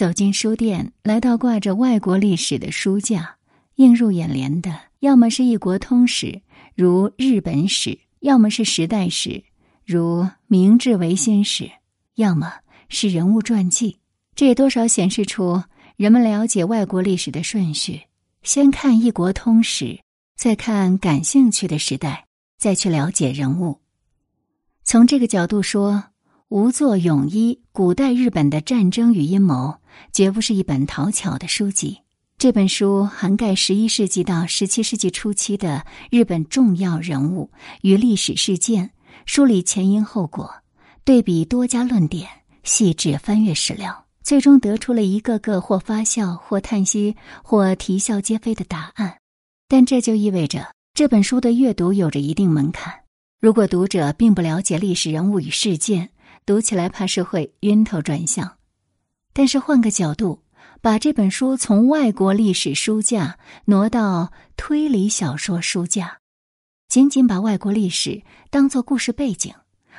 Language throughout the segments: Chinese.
走进书店，来到挂着外国历史的书架，映入眼帘的，要么是一国通史，如日本史；要么是时代史，如明治维新史；要么是人物传记。这也多少显示出人们了解外国历史的顺序：先看一国通史，再看感兴趣的时代，再去了解人物。从这个角度说。无作泳衣：古代日本的战争与阴谋，绝不是一本讨巧的书籍。这本书涵盖十一世纪到十七世纪初期的日本重要人物与历史事件，梳理前因后果，对比多家论点，细致翻阅史料，最终得出了一个个或发笑、或叹息、或啼笑皆非的答案。但这就意味着这本书的阅读有着一定门槛。如果读者并不了解历史人物与事件，读起来怕是会晕头转向，但是换个角度，把这本书从外国历史书架挪到推理小说书架，仅仅把外国历史当做故事背景，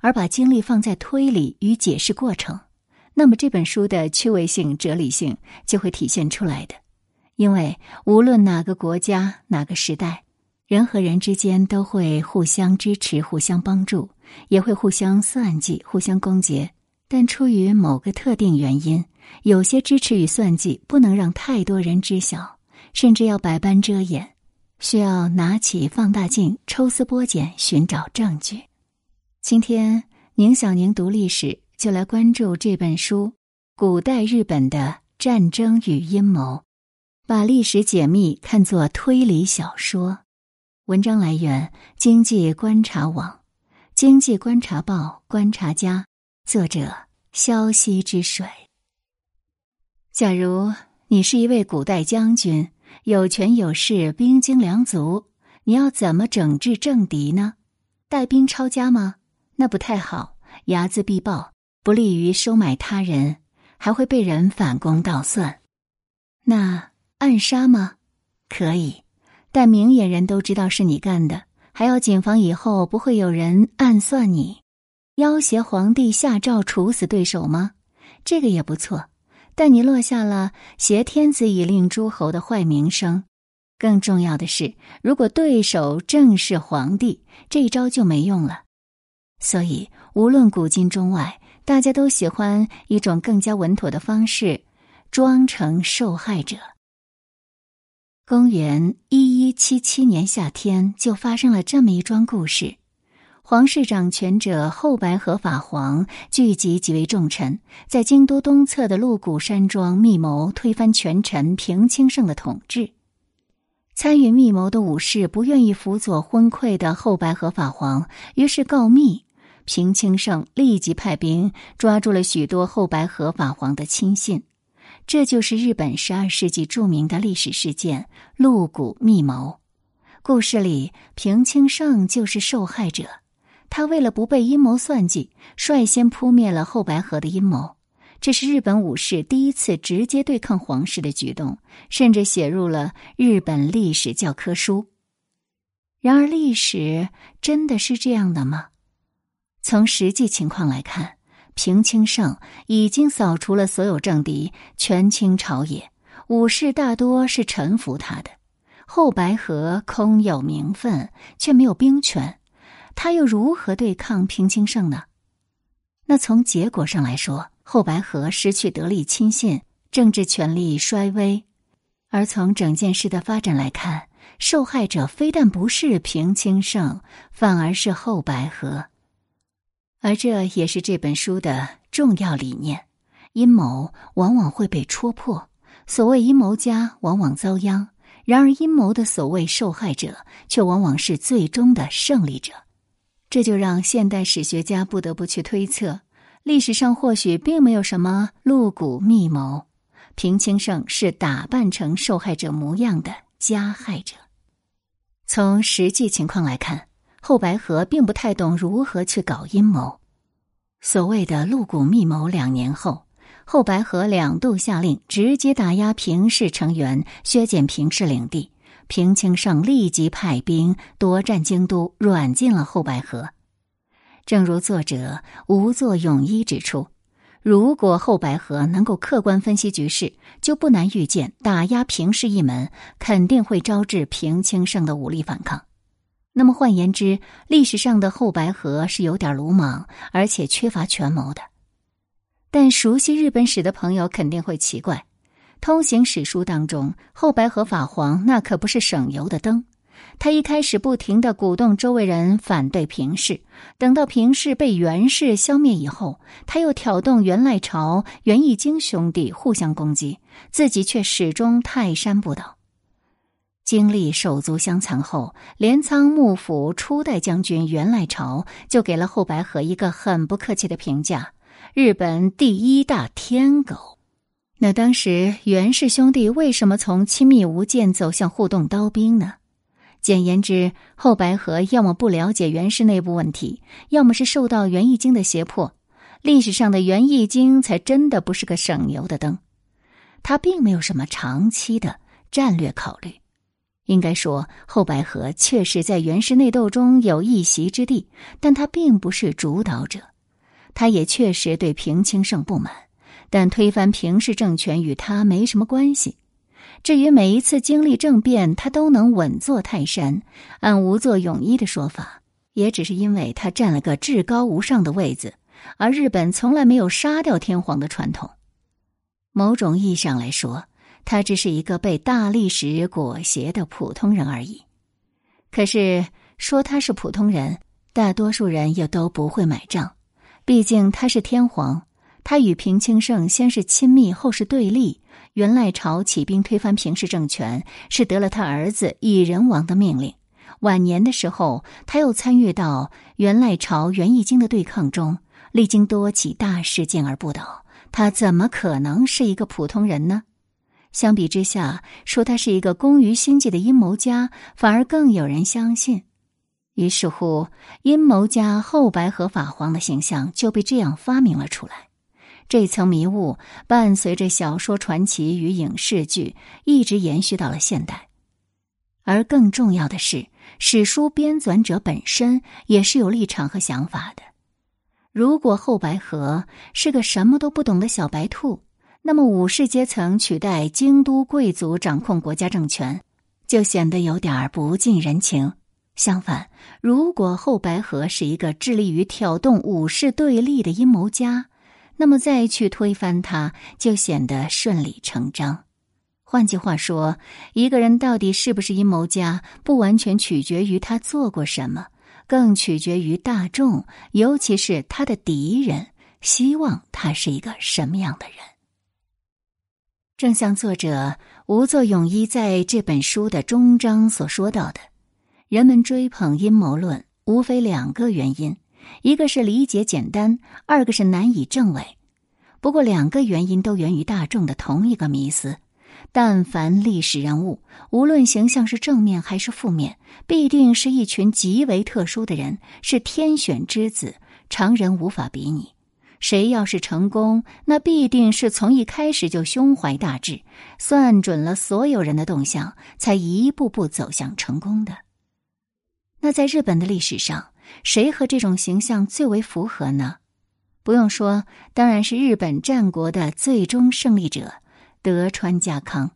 而把精力放在推理与解释过程，那么这本书的趣味性、哲理性就会体现出来的。因为无论哪个国家、哪个时代，人和人之间都会互相支持、互相帮助。也会互相算计、互相攻讦，但出于某个特定原因，有些支持与算计不能让太多人知晓，甚至要百般遮掩，需要拿起放大镜抽丝剥茧寻找证据。今天宁小宁读历史，就来关注这本书《古代日本的战争与阴谋》，把历史解密看作推理小说。文章来源：经济观察网。经济观察报观察家，作者萧息之水。假如你是一位古代将军，有权有势，兵精粮足，你要怎么整治政敌呢？带兵抄家吗？那不太好，睚眦必报，不利于收买他人，还会被人反攻倒算。那暗杀吗？可以，但明眼人都知道是你干的。还要谨防以后不会有人暗算你，要挟皇帝下诏处死对手吗？这个也不错，但你落下了挟天子以令诸侯的坏名声。更重要的是，如果对手正是皇帝，这一招就没用了。所以，无论古今中外，大家都喜欢一种更加稳妥的方式，装成受害者。公元一一七七年夏天，就发生了这么一桩故事：皇室掌权者后白河法皇聚集几位重臣，在京都东侧的鹿谷山庄密谋推翻权臣平清盛的统治。参与密谋的武士不愿意辅佐昏聩的后白河法皇，于是告密。平清盛立即派兵抓住了许多后白河法皇的亲信。这就是日本十二世纪著名的历史事件——鹿谷密谋。故事里，平清盛就是受害者。他为了不被阴谋算计，率先扑灭了后白河的阴谋。这是日本武士第一次直接对抗皇室的举动，甚至写入了日本历史教科书。然而，历史真的是这样的吗？从实际情况来看。平清盛已经扫除了所有政敌，权倾朝野，武士大多是臣服他的。后白河空有名分，却没有兵权，他又如何对抗平清盛呢？那从结果上来说，后白河失去得力亲信，政治权力衰微；而从整件事的发展来看，受害者非但不是平清盛，反而是后白河。而这也是这本书的重要理念：阴谋往往会被戳破，所谓阴谋家往往遭殃；然而，阴谋的所谓受害者却往往是最终的胜利者。这就让现代史学家不得不去推测：历史上或许并没有什么露骨密谋，平清盛是打扮成受害者模样的加害者。从实际情况来看。后白河并不太懂如何去搞阴谋。所谓的露骨密谋，两年后，后白河两度下令直接打压平氏成员，削减平氏领地。平清盛立即派兵夺占京都，软禁了后白河。正如作者吴作泳衣指出，如果后白河能够客观分析局势，就不难预见打压平氏一门肯定会招致平清盛的武力反抗。那么换言之，历史上的后白河是有点鲁莽，而且缺乏权谋的。但熟悉日本史的朋友肯定会奇怪，通行史书当中，后白河法皇那可不是省油的灯。他一开始不停的鼓动周围人反对平氏，等到平氏被袁氏消灭以后，他又挑动袁赖朝、袁义经兄弟互相攻击，自己却始终泰山不倒。经历手足相残后，镰仓幕府初代将军袁赖朝就给了后白河一个很不客气的评价：“日本第一大天狗。”那当时袁氏兄弟为什么从亲密无间走向互动刀兵呢？简言之，后白河要么不了解袁氏内部问题，要么是受到袁义经的胁迫。历史上的袁义经才真的不是个省油的灯，他并没有什么长期的战略考虑。应该说，后白河确实在袁氏内斗中有一席之地，但他并不是主导者。他也确实对平清盛不满，但推翻平氏政权与他没什么关系。至于每一次经历政变，他都能稳坐泰山，按无作泳衣的说法，也只是因为他占了个至高无上的位子，而日本从来没有杀掉天皇的传统。某种意义上来说，他只是一个被大历史裹挟的普通人而已。可是说他是普通人，大多数人又都不会买账，毕竟他是天皇，他与平清盛先是亲密，后是对立。元赖朝起兵推翻平氏政权，是得了他儿子以仁王的命令。晚年的时候，他又参与到元赖朝、袁义经的对抗中，历经多起大事件而不倒。他怎么可能是一个普通人呢？相比之下，说他是一个工于心计的阴谋家，反而更有人相信。于是乎，阴谋家后白河法皇的形象就被这样发明了出来。这层迷雾伴随着小说传奇与影视剧，一直延续到了现代。而更重要的是，史书编纂者本身也是有立场和想法的。如果后白河是个什么都不懂的小白兔，那么武士阶层取代京都贵族掌控国家政权，就显得有点不近人情。相反，如果后白河是一个致力于挑动武士对立的阴谋家，那么再去推翻他，就显得顺理成章。换句话说，一个人到底是不是阴谋家，不完全取决于他做过什么，更取决于大众，尤其是他的敌人，希望他是一个什么样的人。正像作者吴作勇一在这本书的终章所说到的，人们追捧阴谋论，无非两个原因。一个是理解简单，二个是难以证伪。不过两个原因都源于大众的同一个迷思：但凡历史人物，无论形象是正面还是负面，必定是一群极为特殊的人，是天选之子，常人无法比拟。谁要是成功，那必定是从一开始就胸怀大志，算准了所有人的动向，才一步步走向成功的。那在日本的历史上，谁和这种形象最为符合呢？不用说，当然是日本战国的最终胜利者德川家康。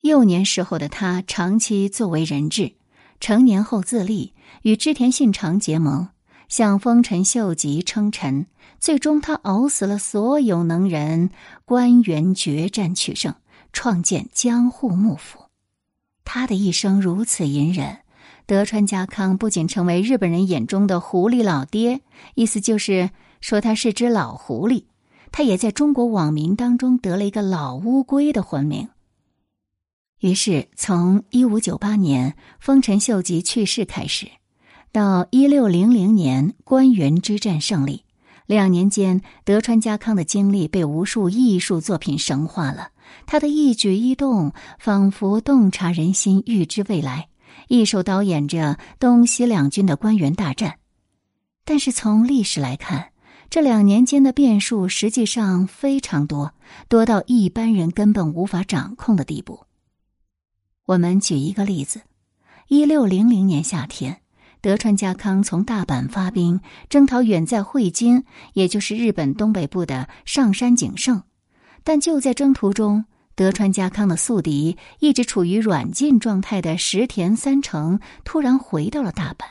幼年时候的他长期作为人质，成年后自立，与织田信长结盟，向丰臣秀吉称臣，最终他熬死了所有能人，官员决战取胜，创建江户幕府。他的一生如此隐忍。德川家康不仅成为日本人眼中的“狐狸老爹”，意思就是说他是只老狐狸，他也在中国网民当中得了一个“老乌龟”的混名。于是，从一五九八年丰臣秀吉去世开始，到一六零零年关原之战胜利，两年间，德川家康的经历被无数艺术作品神化了。他的一举一动，仿佛洞察人心，预知未来。一手导演着东西两军的官员大战，但是从历史来看，这两年间的变数实际上非常多，多到一般人根本无法掌控的地步。我们举一个例子：一六零零年夏天，德川家康从大阪发兵征讨远在汇金，也就是日本东北部的上山景胜。但就在征途中，德川家康的宿敌一直处于软禁状态的石田三成突然回到了大阪，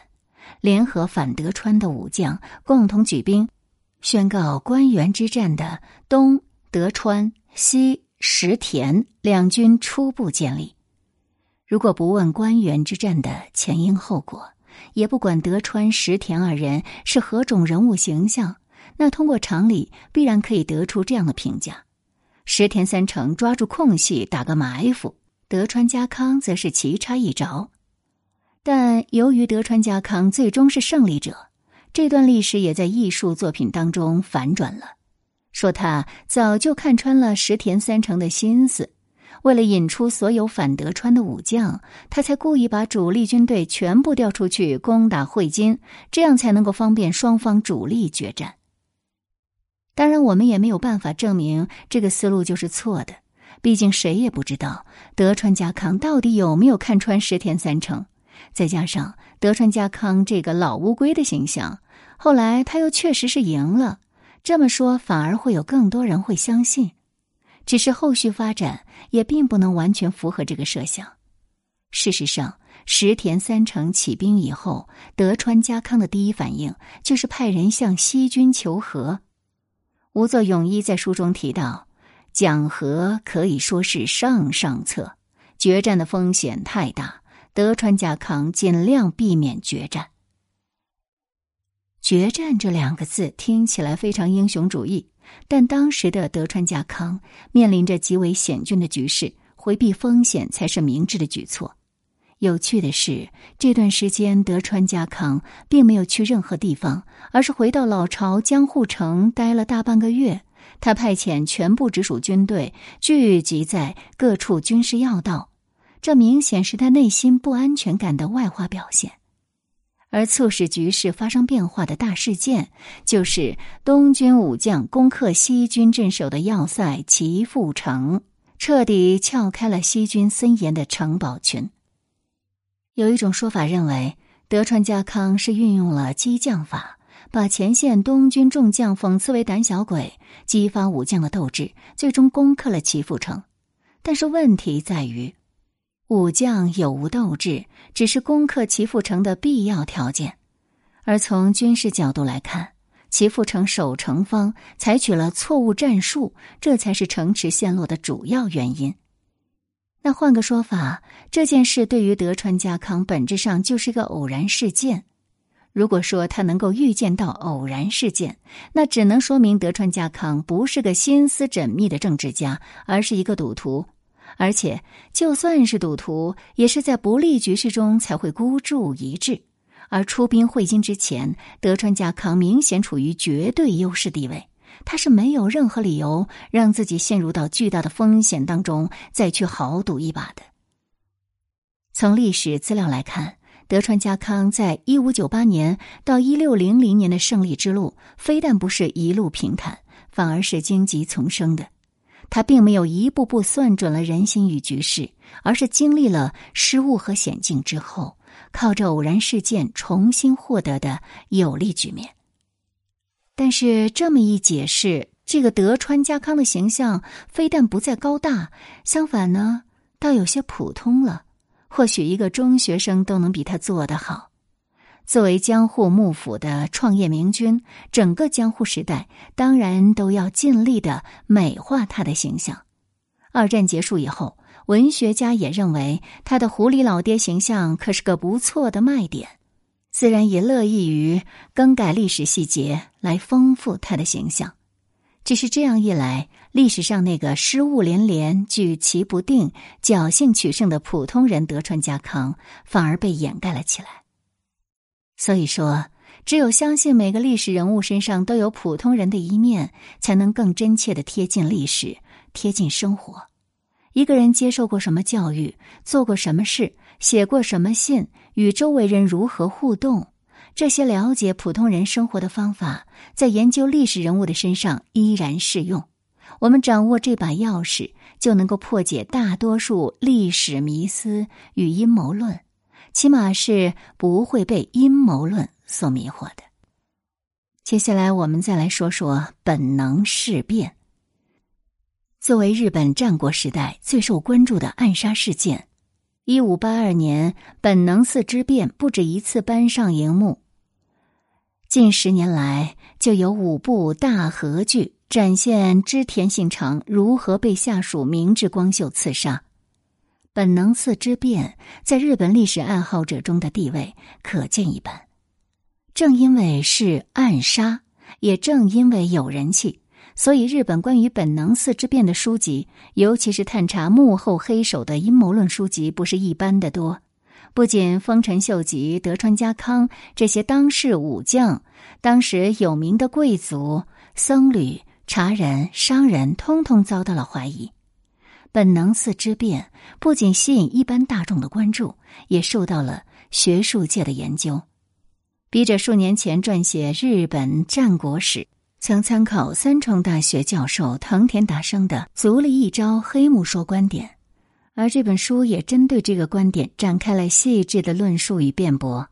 联合反德川的武将共同举兵，宣告关原之战的东德川、西石田两军初步建立。如果不问关原之战的前因后果，也不管德川、石田二人是何种人物形象，那通过常理必然可以得出这样的评价：石田三成抓住空隙打个埋伏，德川家康则是棋差一着。但由于德川家康最终是胜利者，这段历史也在艺术作品当中反转了，说他早就看穿了石田三成的心思。为了引出所有反德川的武将，他才故意把主力军队全部调出去攻打汇金，这样才能够方便双方主力决战。当然，我们也没有办法证明这个思路就是错的，毕竟谁也不知道德川家康到底有没有看穿石田三成。再加上德川家康这个老乌龟的形象，后来他又确实是赢了，这么说反而会有更多人会相信。只是后续发展也并不能完全符合这个设想。事实上，石田三成起兵以后，德川家康的第一反应就是派人向西军求和。吴作勇一在书中提到，讲和可以说是上上策，决战的风险太大，德川家康尽量避免决战。决战这两个字听起来非常英雄主义。但当时的德川家康面临着极为险峻的局势，回避风险才是明智的举措。有趣的是，这段时间德川家康并没有去任何地方，而是回到老巢江户城待了大半个月。他派遣全部直属军队聚集在各处军事要道，这明显是他内心不安全感的外化表现。而促使局势发生变化的大事件，就是东军武将攻克西军镇守的要塞齐富城，彻底撬开了西军森严的城堡群。有一种说法认为，德川家康是运用了激将法，把前线东军众将讽刺为胆小鬼，激发武将的斗志，最终攻克了岐阜城。但是问题在于。武将有无斗志，只是攻克齐阜城的必要条件。而从军事角度来看，齐阜城守城方采取了错误战术，这才是城池陷落的主要原因。那换个说法，这件事对于德川家康本质上就是一个偶然事件。如果说他能够预见到偶然事件，那只能说明德川家康不是个心思缜密的政治家，而是一个赌徒。而且，就算是赌徒，也是在不利局势中才会孤注一掷。而出兵汇金之前，德川家康明显处于绝对优势地位，他是没有任何理由让自己陷入到巨大的风险当中再去豪赌一把的。从历史资料来看，德川家康在一五九八年到一六零零年的胜利之路，非但不是一路平坦，反而是荆棘丛生的。他并没有一步步算准了人心与局势，而是经历了失误和险境之后，靠着偶然事件重新获得的有利局面。但是这么一解释，这个德川家康的形象非但不再高大，相反呢，倒有些普通了。或许一个中学生都能比他做得好。作为江户幕府的创业明君，整个江户时代当然都要尽力的美化他的形象。二战结束以后，文学家也认为他的狐狸老爹形象可是个不错的卖点，自然也乐意于更改历史细节来丰富他的形象。只是这样一来，历史上那个失误连连、举棋不定、侥幸取胜的普通人德川家康，反而被掩盖了起来。所以说，只有相信每个历史人物身上都有普通人的一面，才能更真切的贴近历史、贴近生活。一个人接受过什么教育，做过什么事，写过什么信，与周围人如何互动，这些了解普通人生活的方法，在研究历史人物的身上依然适用。我们掌握这把钥匙，就能够破解大多数历史迷思与阴谋论。起码是不会被阴谋论所迷惑的。接下来，我们再来说说本能事变。作为日本战国时代最受关注的暗杀事件，一五八二年本能寺之变不止一次搬上荧幕。近十年来，就有五部大合剧展现织田信长如何被下属明智光秀刺杀。本能寺之变在日本历史爱好者中的地位可见一斑。正因为是暗杀，也正因为有人气，所以日本关于本能寺之变的书籍，尤其是探查幕后黑手的阴谋论书籍，不是一般的多。不仅丰臣秀吉、德川家康这些当世武将，当时有名的贵族、僧侣、茶人、商人，通通遭到了怀疑。本能寺之变不仅吸引一般大众的关注，也受到了学术界的研究。笔者数年前撰写日本战国史，曾参考三重大学教授藤田达生的“足了一招黑幕说”观点。而这本书也针对这个观点展开了细致的论述与辩驳，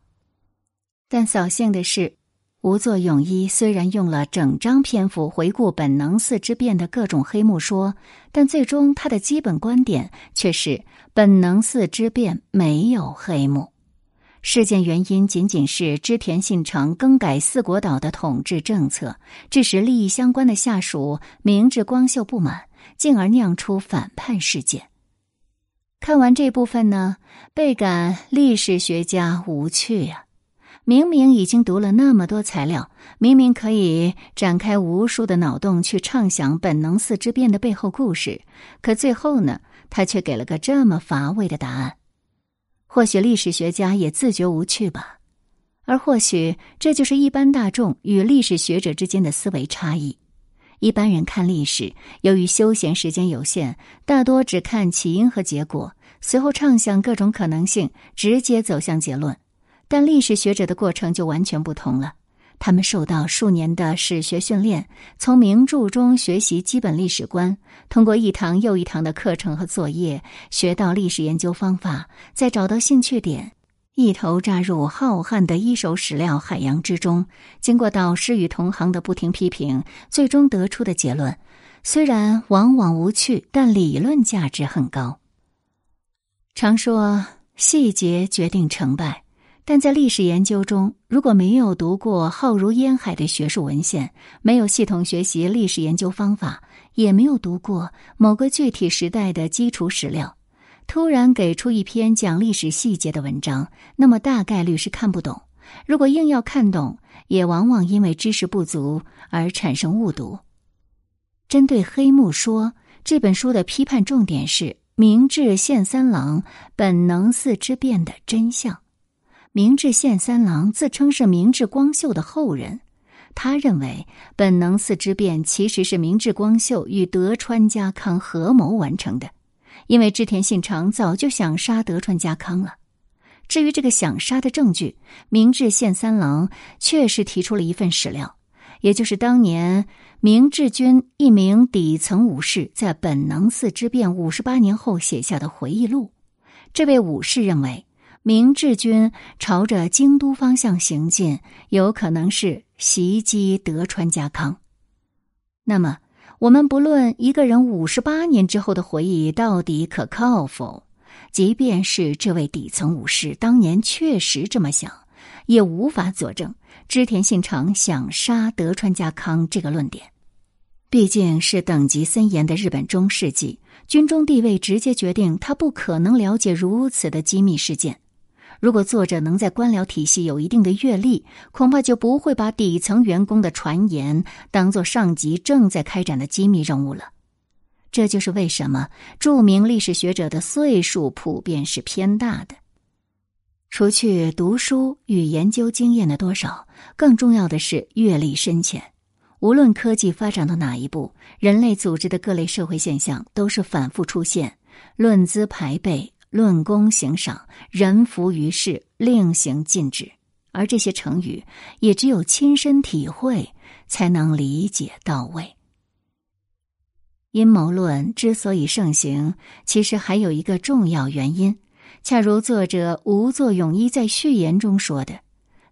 但扫兴的是，无作泳衣虽然用了整章篇幅回顾本能寺之变的各种黑幕说，但最终他的基本观点却是本能寺之变没有黑幕，事件原因仅仅是织田信长更改四国岛的统治政策，致使利益相关的下属明智光秀不满，进而酿出反叛事件。看完这部分呢，倍感历史学家无趣呀！明明已经读了那么多材料，明明可以展开无数的脑洞去畅想本能寺之变的背后故事，可最后呢，他却给了个这么乏味的答案。或许历史学家也自觉无趣吧，而或许这就是一般大众与历史学者之间的思维差异。一般人看历史，由于休闲时间有限，大多只看起因和结果，随后畅想各种可能性，直接走向结论。但历史学者的过程就完全不同了，他们受到数年的史学训练，从名著中学习基本历史观，通过一堂又一堂的课程和作业，学到历史研究方法，再找到兴趣点。一头扎入浩瀚的一手史料海洋之中，经过导师与同行的不停批评，最终得出的结论，虽然往往无趣，但理论价值很高。常说细节决定成败，但在历史研究中，如果没有读过浩如烟海的学术文献，没有系统学习历史研究方法，也没有读过某个具体时代的基础史料。突然给出一篇讲历史细节的文章，那么大概率是看不懂。如果硬要看懂，也往往因为知识不足而产生误读。针对黑幕说这本书的批判重点是明治宪三郎本能寺之变的真相。明治宪三郎自称是明治光秀的后人，他认为本能寺之变其实是明治光秀与德川家康合谋完成的。因为织田信长早就想杀德川家康了。至于这个想杀的证据，明治宪三郎确实提出了一份史料，也就是当年明治军一名底层武士在本能寺之变五十八年后写下的回忆录。这位武士认为，明治军朝着京都方向行进，有可能是袭击德川家康。那么。我们不论一个人五十八年之后的回忆到底可靠否，即便是这位底层武士当年确实这么想，也无法佐证织田信长想杀德川家康这个论点。毕竟是等级森严的日本中世纪，军中地位直接决定他不可能了解如此的机密事件。如果作者能在官僚体系有一定的阅历，恐怕就不会把底层员工的传言当做上级正在开展的机密任务了。这就是为什么著名历史学者的岁数普遍是偏大的。除去读书与研究经验的多少，更重要的是阅历深浅。无论科技发展到哪一步，人类组织的各类社会现象都是反复出现，论资排辈。论功行赏，人浮于事，令行禁止。而这些成语，也只有亲身体会才能理解到位。阴谋论之所以盛行，其实还有一个重要原因，恰如作者吴作永一在序言中说的，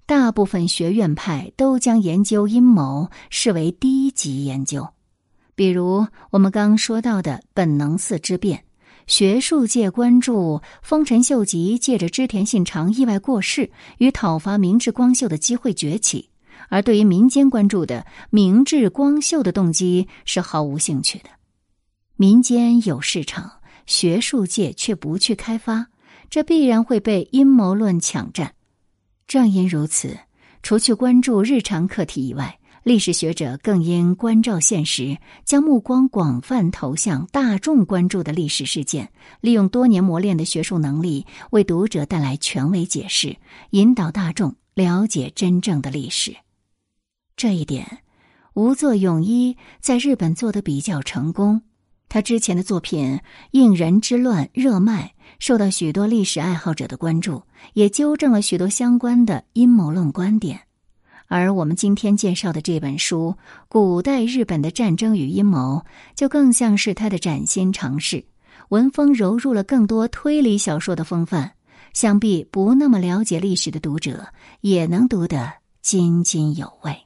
大部分学院派都将研究阴谋视为低级研究。比如我们刚说到的本能四之变，学术界关注丰臣秀吉借着织田信长意外过世与讨伐明治光秀的机会崛起，而对于民间关注的明治光秀的动机是毫无兴趣的。民间有市场，学术界却不去开发。这必然会被阴谋论抢占。正因如此，除去关注日常课题以外，历史学者更应关照现实，将目光广泛投向大众关注的历史事件，利用多年磨练的学术能力，为读者带来权威解释，引导大众了解真正的历史。这一点，吴作永一在日本做得比较成功。他之前的作品《应人之乱》热卖。受到许多历史爱好者的关注，也纠正了许多相关的阴谋论观点。而我们今天介绍的这本书《古代日本的战争与阴谋》，就更像是他的崭新尝试，文风融入了更多推理小说的风范，想必不那么了解历史的读者也能读得津津有味。